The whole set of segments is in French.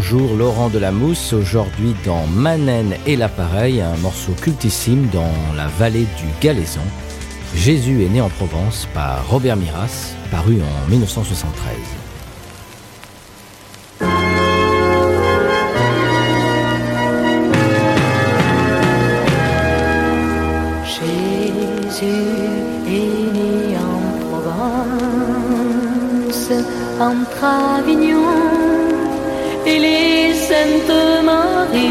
bonjour Laurent de la Mousse, aujourd'hui dans Manen et l'appareil, un morceau cultissime dans la vallée du Galaisan. Jésus est né en Provence par Robert Miras, paru en 1973. entre Avignon et les Saintes Maries.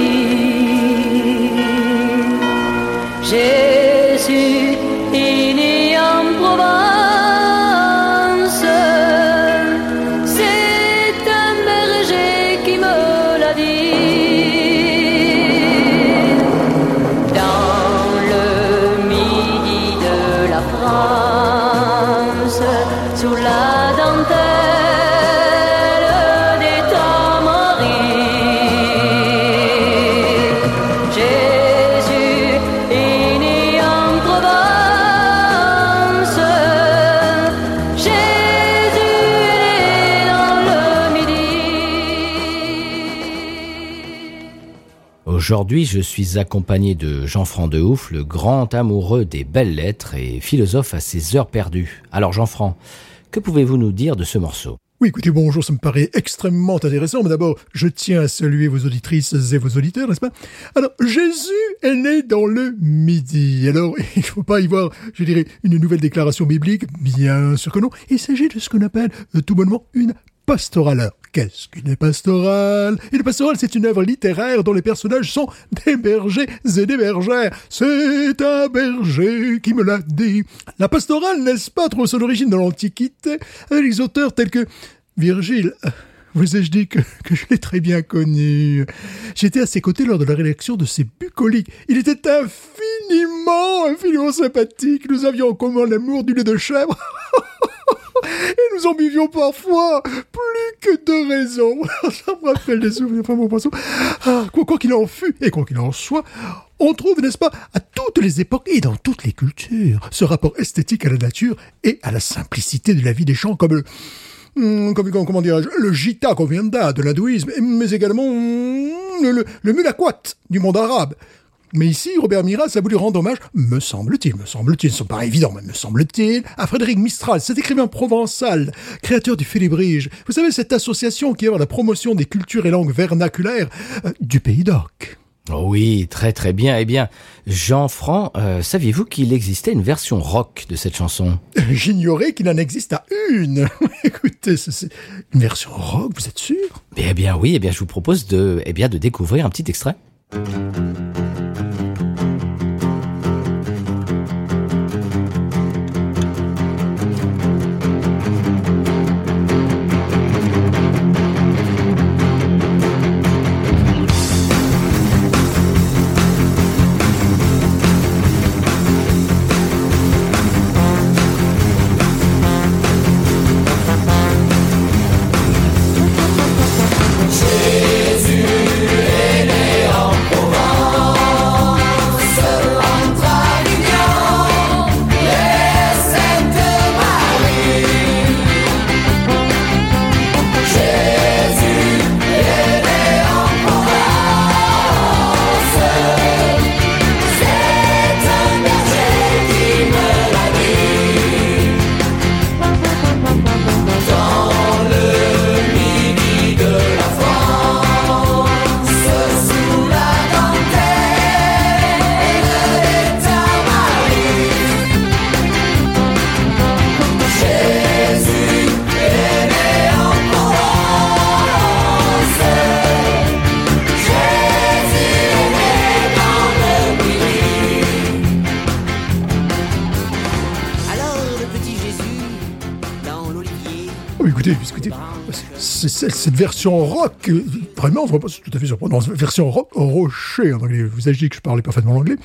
Aujourd'hui, je suis accompagné de Jean-Franc Dehouf, le grand amoureux des belles lettres et philosophe à ses heures perdues. Alors Jean-Franc, que pouvez-vous nous dire de ce morceau? Oui, écoutez, bonjour, ça me paraît extrêmement intéressant, mais d'abord, je tiens à saluer vos auditrices et vos auditeurs, n'est-ce pas? Alors, Jésus est né dans le Midi. Alors, il ne faut pas y voir, je dirais, une nouvelle déclaration biblique, bien sûr que non. Il s'agit de ce qu'on appelle, euh, tout bonnement, une pastorale. Qu'est-ce qu'une pastorale? Une pastorale, c'est une œuvre littéraire dont les personnages sont des bergers et des bergères. C'est un berger qui me l'a dit. La pastorale, n'est-ce pas, trouve son origine dans l'Antiquité, avec les auteurs tels que Virgile. Vous ai-je dit que, que je l'ai très bien connu? J'étais à ses côtés lors de la rédaction de ses bucoliques. Il était infiniment, infiniment sympathique. Nous avions en commun l'amour du lait de chèvre. Nous en buvions parfois plus que de raison. Ça me rappelle des souvenirs, enfin mon Ah, quoi qu'il en fût, et quoi qu'il en soit, on trouve, n'est-ce pas, à toutes les époques et dans toutes les cultures, ce rapport esthétique à la nature et à la simplicité de la vie des champs, comme le, hmm, comme, comment dirais-je, le gita qu'on vient de l'hindouisme, mais également hmm, le, le, le mulaquat du monde arabe. Mais ici, Robert Miras a voulu rendre hommage, me semble-t-il, me semble-t-il, ce pas évident, mais me semble-t-il, à Frédéric Mistral, cet écrivain provençal, créateur du Félibrige. Vous savez, cette association qui œuvre la promotion des cultures et langues vernaculaires euh, du pays d'Oc. Oh oui, très très bien. Eh bien, Jean-Franc, euh, saviez-vous qu'il existait une version rock de cette chanson? J'ignorais qu'il en existe à une. Écoutez, c'est une version rock, vous êtes sûr? Eh bien oui, eh bien je vous propose de, eh bien, de découvrir un petit extrait. Cette version rock, vraiment, pas tout à fait surprenant, version rock rocher, en anglais, vous dit que je parlais parfaitement l'anglais,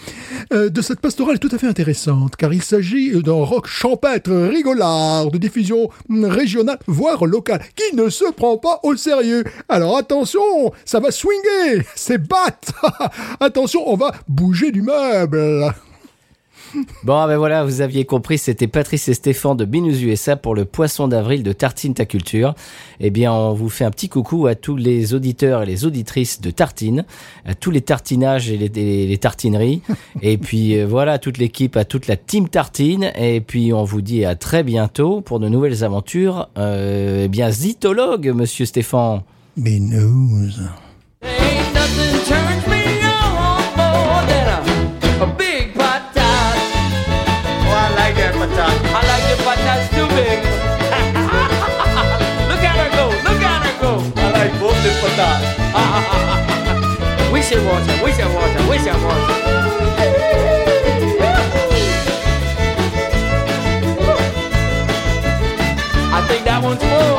euh, de cette pastorale est tout à fait intéressante, car il s'agit d'un rock champêtre, rigolard, de diffusion régionale, voire locale, qui ne se prend pas au sérieux. Alors attention, ça va swinger, c'est bat Attention, on va bouger du meuble Bon, ben voilà, vous aviez compris, c'était Patrice et Stéphane de Binous USA pour le poisson d'avril de Tartine Ta Culture. Eh bien, on vous fait un petit coucou à tous les auditeurs et les auditrices de Tartine, à tous les tartinages et les, tartineries. et puis euh, voilà, toute l'équipe, à toute la team Tartine. Et puis on vous dit à très bientôt pour de nouvelles aventures. Euh, eh bien, zitologue, monsieur Stéphane. Binous. I. I think that one's full.